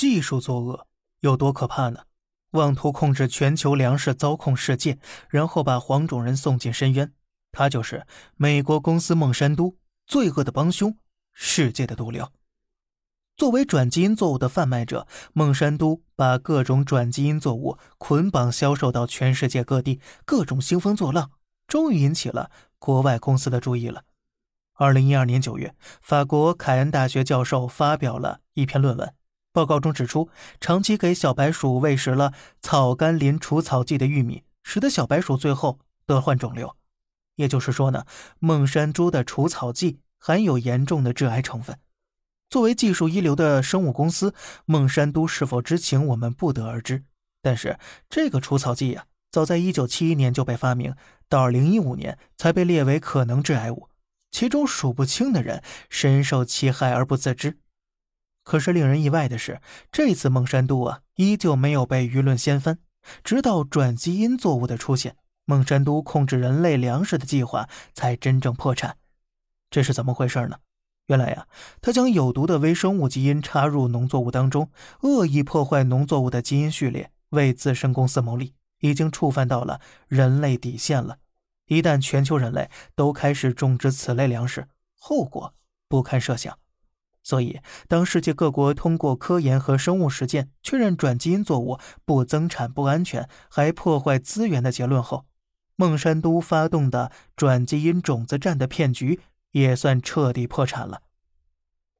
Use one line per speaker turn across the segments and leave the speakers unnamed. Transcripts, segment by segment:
技术作恶有多可怕呢？妄图控制全球粮食，操控世界，然后把黄种人送进深渊。他就是美国公司孟山都，罪恶的帮凶，世界的毒瘤。作为转基因作物的贩卖者，孟山都把各种转基因作物捆绑销售到全世界各地，各种兴风作浪，终于引起了国外公司的注意了。二零一二年九月，法国凯恩大学教授发表了一篇论文。报告中指出，长期给小白鼠喂食了草甘膦除草剂的玉米，使得小白鼠最后得患肿瘤。也就是说呢，孟山猪的除草剂含有严重的致癌成分。作为技术一流的生物公司，孟山都是否知情，我们不得而知。但是这个除草剂呀，早在1971年就被发明，到2015年才被列为可能致癌物，其中数不清的人深受其害而不自知。可是令人意外的是，这次孟山都啊，依旧没有被舆论掀翻。直到转基因作物的出现，孟山都控制人类粮食的计划才真正破产。这是怎么回事呢？原来呀，他将有毒的微生物基因插入农作物当中，恶意破坏农作物的基因序列，为自身公司牟利，已经触犯到了人类底线了。一旦全球人类都开始种植此类粮食，后果不堪设想。所以，当世界各国通过科研和生物实践确认转基因作物不增产、不安全，还破坏资源的结论后，孟山都发动的转基因种子战的骗局也算彻底破产了。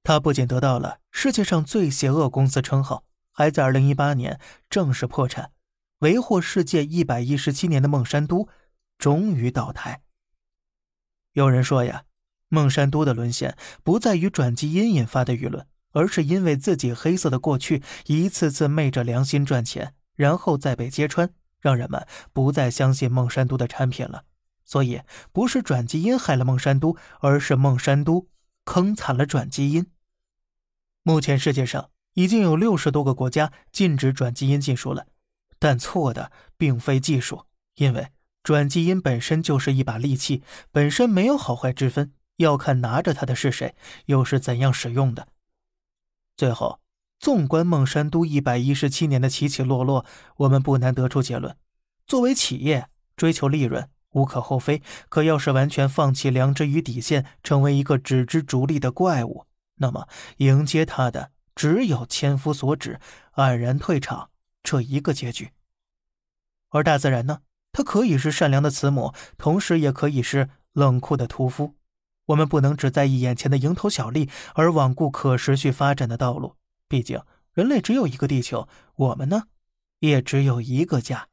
他不仅得到了世界上最邪恶公司称号，还在2018年正式破产。为祸世界117年的孟山都终于倒台。有人说呀。孟山都的沦陷不在于转基因引发的舆论，而是因为自己黑色的过去一次次昧着良心赚钱，然后再被揭穿，让人们不再相信孟山都的产品了。所以，不是转基因害了孟山都，而是孟山都坑惨了转基因。目前世界上已经有六十多个国家禁止转基因技术了，但错的并非技术，因为转基因本身就是一把利器，本身没有好坏之分。要看拿着它的是谁，又是怎样使用的。最后，纵观孟山都一百一十七年的起起落落，我们不难得出结论：作为企业，追求利润无可厚非；可要是完全放弃良知与底线，成为一个只知逐利的怪物，那么迎接他的只有千夫所指、黯然退场这一个结局。而大自然呢？它可以是善良的慈母，同时也可以是冷酷的屠夫。我们不能只在意眼前的蝇头小利，而罔顾可持续发展的道路。毕竟，人类只有一个地球，我们呢，也只有一个家。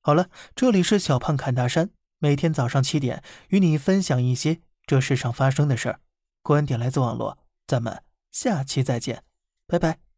好了，这里是小胖侃大山，每天早上七点与你分享一些这世上发生的事儿，观点来自网络。咱们下期再见，拜拜。